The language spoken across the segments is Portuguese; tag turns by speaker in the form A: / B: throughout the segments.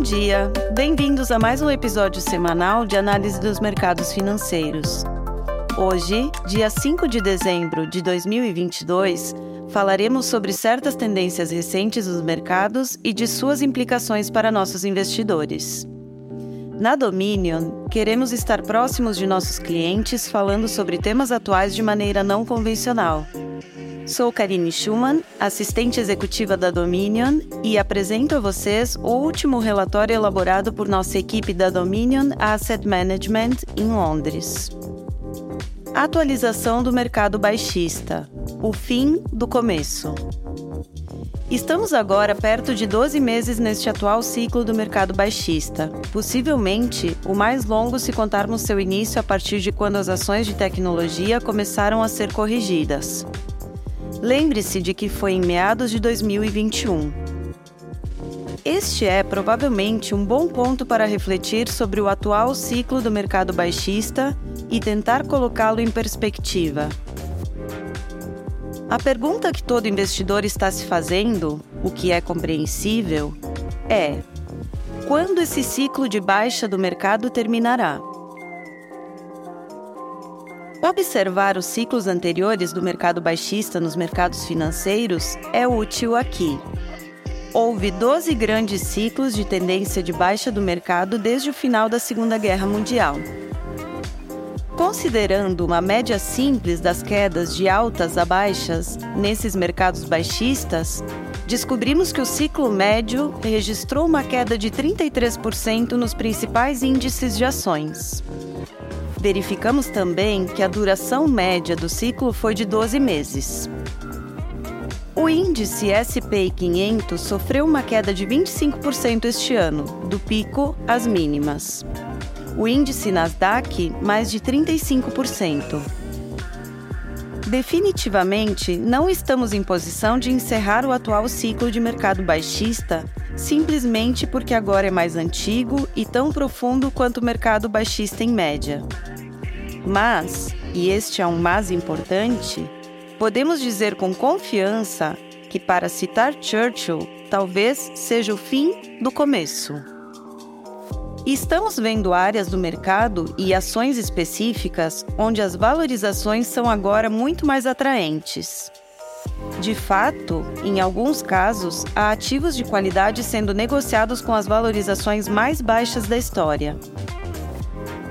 A: Bom dia! Bem-vindos a mais um episódio semanal de análise dos mercados financeiros. Hoje, dia 5 de dezembro de 2022, falaremos sobre certas tendências recentes dos mercados e de suas implicações para nossos investidores. Na Dominion, queremos estar próximos de nossos clientes falando sobre temas atuais de maneira não convencional. Sou Karine Schumann, assistente executiva da Dominion, e apresento a vocês o último relatório elaborado por nossa equipe da Dominion Asset Management em Londres. Atualização do mercado baixista. O fim do começo. Estamos agora perto de 12 meses neste atual ciclo do mercado baixista, possivelmente o mais longo se contarmos seu início a partir de quando as ações de tecnologia começaram a ser corrigidas. Lembre-se de que foi em meados de 2021. Este é provavelmente um bom ponto para refletir sobre o atual ciclo do mercado baixista e tentar colocá-lo em perspectiva. A pergunta que todo investidor está se fazendo, o que é compreensível, é: quando esse ciclo de baixa do mercado terminará? Observar os ciclos anteriores do mercado baixista nos mercados financeiros é útil aqui. Houve 12 grandes ciclos de tendência de baixa do mercado desde o final da Segunda Guerra Mundial. Considerando uma média simples das quedas de altas a baixas nesses mercados baixistas, descobrimos que o ciclo médio registrou uma queda de 33% nos principais índices de ações. Verificamos também que a duração média do ciclo foi de 12 meses. O índice SP 500 sofreu uma queda de 25% este ano, do pico às mínimas o índice Nasdaq mais de 35%. Definitivamente, não estamos em posição de encerrar o atual ciclo de mercado baixista simplesmente porque agora é mais antigo e tão profundo quanto o mercado baixista em média. Mas, e este é um mais importante, podemos dizer com confiança que, para citar Churchill, talvez seja o fim do começo. Estamos vendo áreas do mercado e ações específicas onde as valorizações são agora muito mais atraentes. De fato, em alguns casos, há ativos de qualidade sendo negociados com as valorizações mais baixas da história.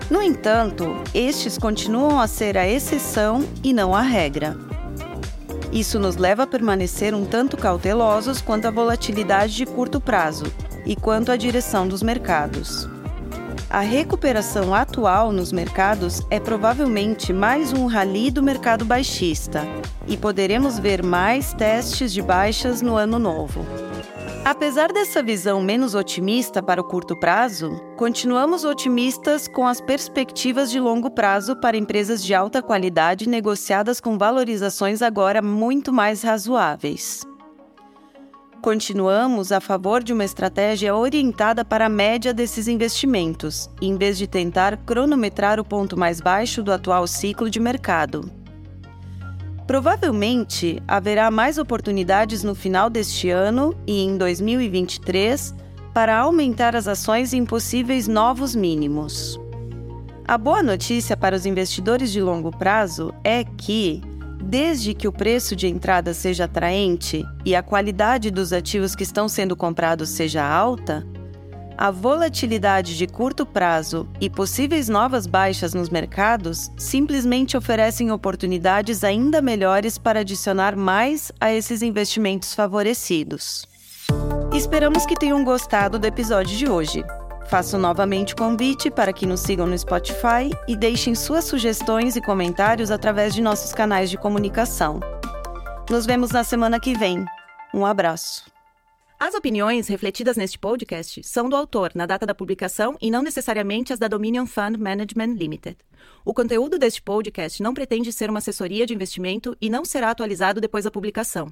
A: No entanto, estes continuam a ser a exceção e não a regra. Isso nos leva a permanecer um tanto cautelosos quanto à volatilidade de curto prazo e quanto à direção dos mercados. A recuperação atual nos mercados é provavelmente mais um rally do mercado baixista e poderemos ver mais testes de baixas no ano novo. Apesar dessa visão menos otimista para o curto prazo, continuamos otimistas com as perspectivas de longo prazo para empresas de alta qualidade negociadas com valorizações agora muito mais razoáveis. Continuamos a favor de uma estratégia orientada para a média desses investimentos, em vez de tentar cronometrar o ponto mais baixo do atual ciclo de mercado. Provavelmente haverá mais oportunidades no final deste ano e em 2023 para aumentar as ações em possíveis novos mínimos. A boa notícia para os investidores de longo prazo é que, Desde que o preço de entrada seja atraente e a qualidade dos ativos que estão sendo comprados seja alta, a volatilidade de curto prazo e possíveis novas baixas nos mercados simplesmente oferecem oportunidades ainda melhores para adicionar mais a esses investimentos favorecidos. Esperamos que tenham gostado do episódio de hoje. Faço novamente o convite para que nos sigam no Spotify e deixem suas sugestões e comentários através de nossos canais de comunicação. Nos vemos na semana que vem. Um abraço.
B: As opiniões refletidas neste podcast são do autor na data da publicação e não necessariamente as da Dominion Fund Management Limited. O conteúdo deste podcast não pretende ser uma assessoria de investimento e não será atualizado depois da publicação.